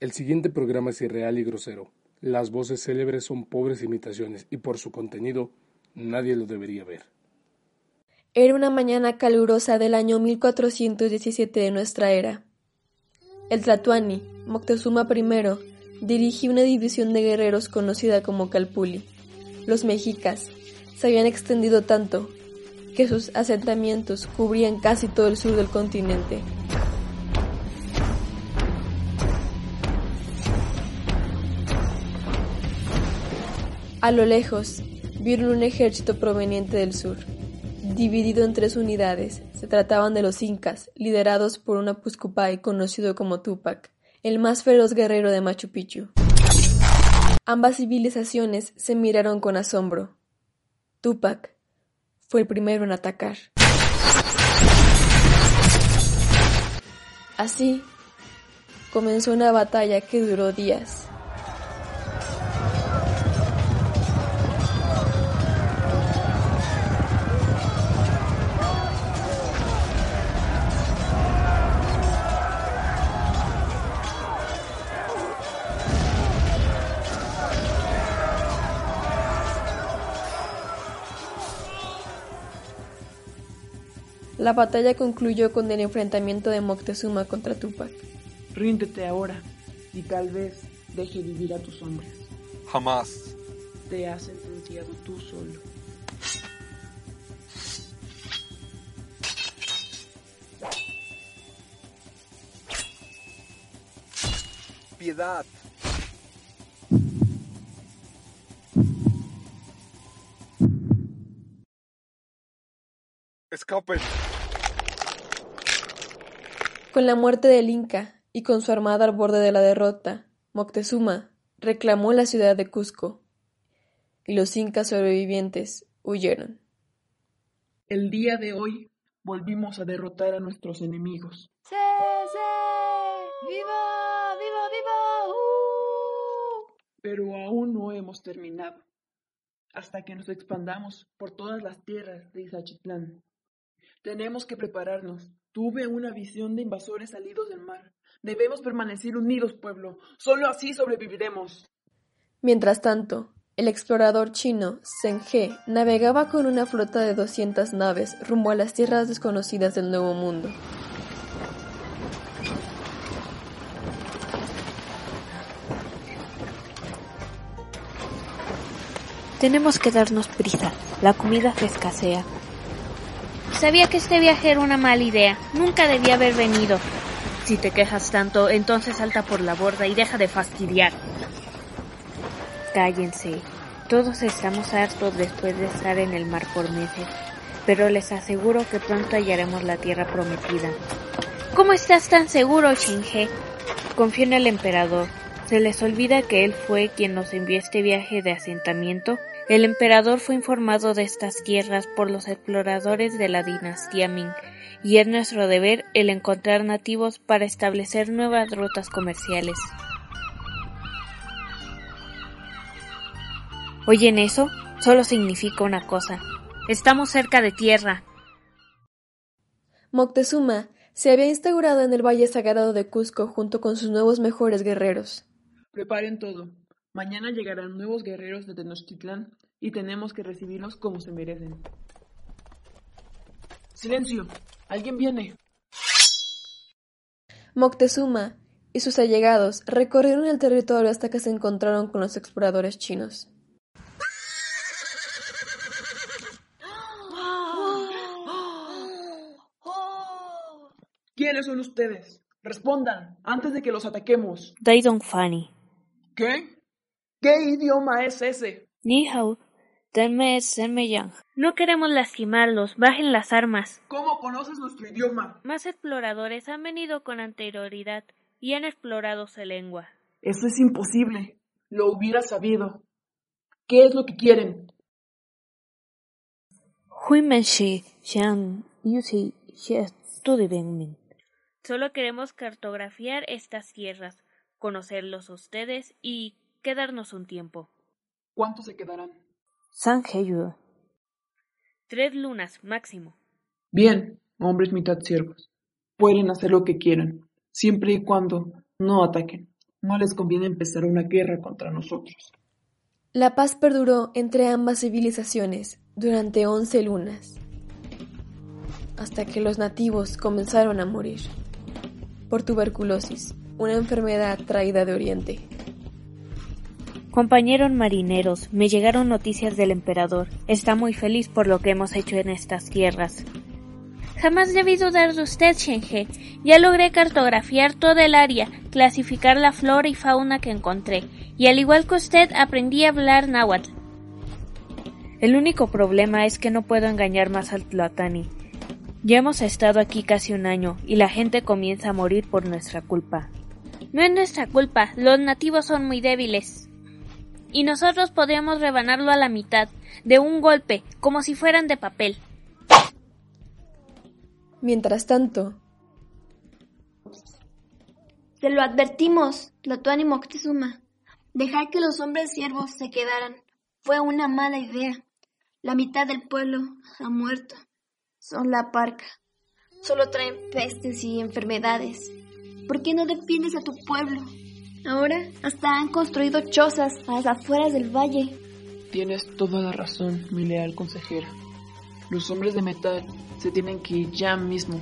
El siguiente programa es irreal y grosero. Las voces célebres son pobres imitaciones y por su contenido nadie lo debería ver. Era una mañana calurosa del año 1417 de nuestra era. El Tlatuani, Moctezuma I, dirigía una división de guerreros conocida como Calpuli. Los mexicas se habían extendido tanto que sus asentamientos cubrían casi todo el sur del continente. A lo lejos, vieron un ejército proveniente del sur, dividido en tres unidades. Se trataban de los incas, liderados por un Apuscupay conocido como Tupac, el más feroz guerrero de Machu Picchu. Ambas civilizaciones se miraron con asombro. Tupac fue el primero en atacar. Así comenzó una batalla que duró días. La batalla concluyó con el enfrentamiento de Moctezuma contra Tupac. Ríndete ahora y tal vez deje vivir a tus hombres. Jamás. Te has sentenciado tú solo. Piedad. Escapen. Con la muerte del Inca y con su armada al borde de la derrota, Moctezuma reclamó la ciudad de Cusco y los incas sobrevivientes huyeron. El día de hoy volvimos a derrotar a nuestros enemigos. ¡Sí, sí! ¡Viva, viva, viva! ¡Uh! Pero aún no hemos terminado. Hasta que nos expandamos por todas las tierras de Izachitlán. Tenemos que prepararnos. Tuve una visión de invasores salidos del mar. Debemos permanecer unidos, pueblo. Solo así sobreviviremos. Mientras tanto, el explorador chino Zheng He navegaba con una flota de 200 naves rumbo a las tierras desconocidas del Nuevo Mundo. Tenemos que darnos prisa. La comida se escasea. Sabía que este viaje era una mala idea. Nunca debía haber venido. Si te quejas tanto, entonces salta por la borda y deja de fastidiar. Cállense. Todos estamos hartos después de estar en el mar por meses. Pero les aseguro que pronto hallaremos la tierra prometida. ¿Cómo estás tan seguro, Shinge? Confío en el emperador. ¿Se les olvida que él fue quien nos envió este viaje de asentamiento? El emperador fue informado de estas tierras por los exploradores de la dinastía Ming, y es nuestro deber el encontrar nativos para establecer nuevas rutas comerciales. ¿Oyen eso? Solo significa una cosa. Estamos cerca de tierra. Moctezuma se había instaurado en el Valle Sagrado de Cusco junto con sus nuevos mejores guerreros. Preparen todo. Mañana llegarán nuevos guerreros de Tenochtitlán y tenemos que recibirlos como se merecen. ¡Silencio! ¡Alguien viene! Moctezuma y sus allegados recorrieron el territorio hasta que se encontraron con los exploradores chinos. ¿Quiénes son ustedes? Respondan antes de que los ataquemos. Daidong Fanny. ¿Qué? ¿Qué idioma es ese? Ni hao, tenme senme yang. No queremos lastimarlos, bajen las armas. ¿Cómo conoces nuestro idioma? Más exploradores han venido con anterioridad y han explorado su lengua. Eso es imposible. Lo hubiera sabido. ¿Qué es lo que quieren? Xiang. Solo queremos cartografiar estas tierras, conocerlos a ustedes y quedarnos un tiempo. ¿Cuántos se quedarán? San Heyu. Tres lunas máximo. Bien, hombres mitad siervos. Pueden hacer lo que quieran, siempre y cuando no ataquen. No les conviene empezar una guerra contra nosotros. La paz perduró entre ambas civilizaciones durante once lunas, hasta que los nativos comenzaron a morir por tuberculosis, una enfermedad traída de Oriente. Compañeros marineros, me llegaron noticias del emperador. Está muy feliz por lo que hemos hecho en estas tierras. Jamás debí dudar de usted, Shenhe. Ya logré cartografiar toda el área, clasificar la flora y fauna que encontré, y al igual que usted aprendí a hablar náhuatl. El único problema es que no puedo engañar más al Tlatani. Ya hemos estado aquí casi un año y la gente comienza a morir por nuestra culpa. No es nuestra culpa, los nativos son muy débiles. Y nosotros podríamos rebanarlo a la mitad, de un golpe, como si fueran de papel. Mientras tanto, Se lo advertimos, Tlatoani Moctezuma. Dejar que los hombres siervos se quedaran fue una mala idea. La mitad del pueblo ha muerto. Son la parca. Solo traen pestes y enfermedades. ¿Por qué no defiendes a tu pueblo? Ahora hasta han construido chozas a las afueras del valle. Tienes toda la razón, mi leal consejera. Los hombres de metal se tienen que ir ya mismo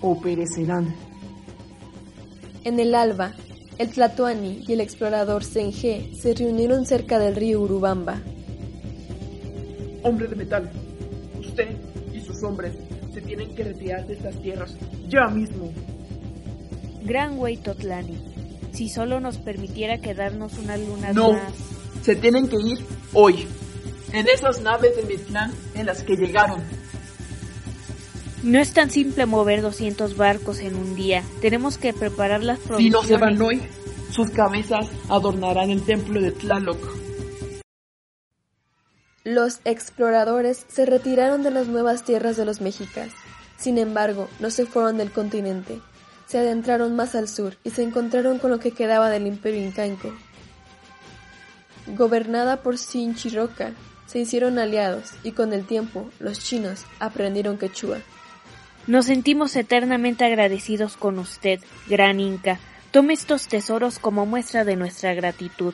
o perecerán. en el alba, el Tlatoani y el explorador Senge se reunieron cerca del río Urubamba. Hombre de metal, usted y sus hombres se tienen que retirar de estas tierras ya mismo. Gran Güey Totlani, si solo nos permitiera quedarnos unas lunas No, más. se tienen que ir hoy. En esas naves de Mictlán en las que llegaron. No es tan simple mover 200 barcos en un día. Tenemos que preparar las Si no provisiones. se van hoy, sus cabezas adornarán el templo de Tlaloc. Los exploradores se retiraron de las nuevas tierras de los mexicas. Sin embargo, no se fueron del continente. Se adentraron más al sur y se encontraron con lo que quedaba del imperio incaico. Gobernada por Sinchiroca, se hicieron aliados y con el tiempo los chinos aprendieron quechua. Nos sentimos eternamente agradecidos con usted, gran Inca. Tome estos tesoros como muestra de nuestra gratitud.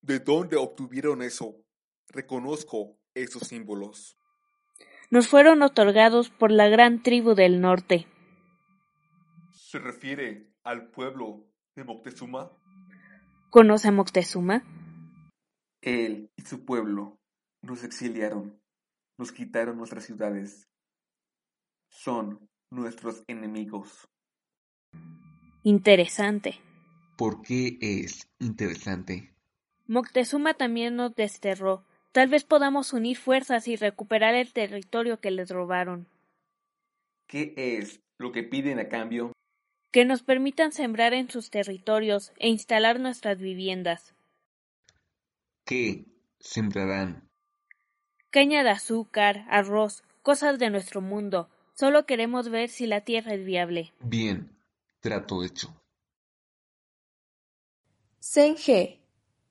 ¿De dónde obtuvieron eso? Reconozco esos símbolos. Nos fueron otorgados por la gran tribu del norte. ¿Se refiere al pueblo de Moctezuma? ¿Conoce a Moctezuma? Él y su pueblo nos exiliaron, nos quitaron nuestras ciudades. Son nuestros enemigos. Interesante. ¿Por qué es interesante? Moctezuma también nos desterró. Tal vez podamos unir fuerzas y recuperar el territorio que les robaron. ¿Qué es lo que piden a cambio? Que nos permitan sembrar en sus territorios e instalar nuestras viviendas. ¿Qué sembrarán? Caña de azúcar, arroz, cosas de nuestro mundo. Solo queremos ver si la tierra es viable. Bien, trato hecho. Senge,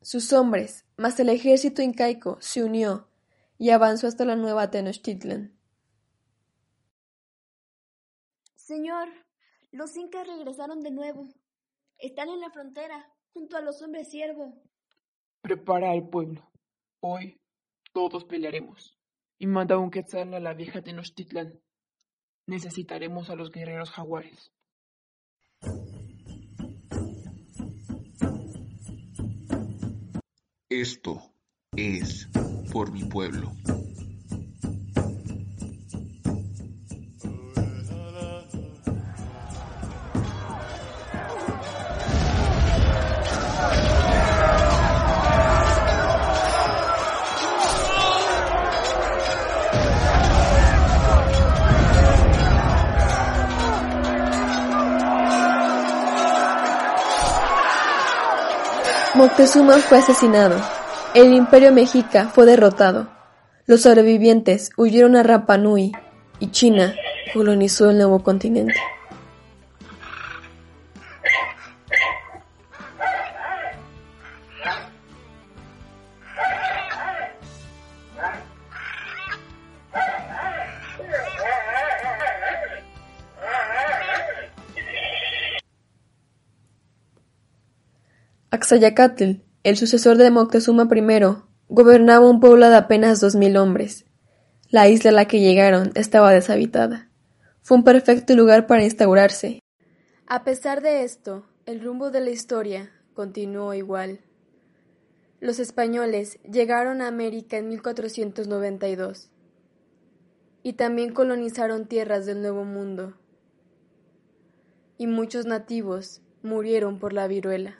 sus hombres, más el ejército incaico, se unió y avanzó hasta la nueva Tenochtitlan. Señor, los incas regresaron de nuevo. Están en la frontera, junto a los hombres siervo. Prepara al pueblo. Hoy todos pelearemos. Y manda un quetzal a la vieja Tenochtitlan. Necesitaremos a los guerreros jaguares. Esto es por mi pueblo. Moctezuma fue asesinado. El imperio mexica fue derrotado. Los sobrevivientes huyeron a Rapa Nui y China colonizó el nuevo continente. Axayacatl, el sucesor de Moctezuma I, gobernaba un pueblo de apenas dos mil hombres. La isla a la que llegaron estaba deshabitada. Fue un perfecto lugar para instaurarse. A pesar de esto, el rumbo de la historia continuó igual. Los españoles llegaron a América en 1492 y también colonizaron tierras del Nuevo Mundo. Y muchos nativos murieron por la viruela.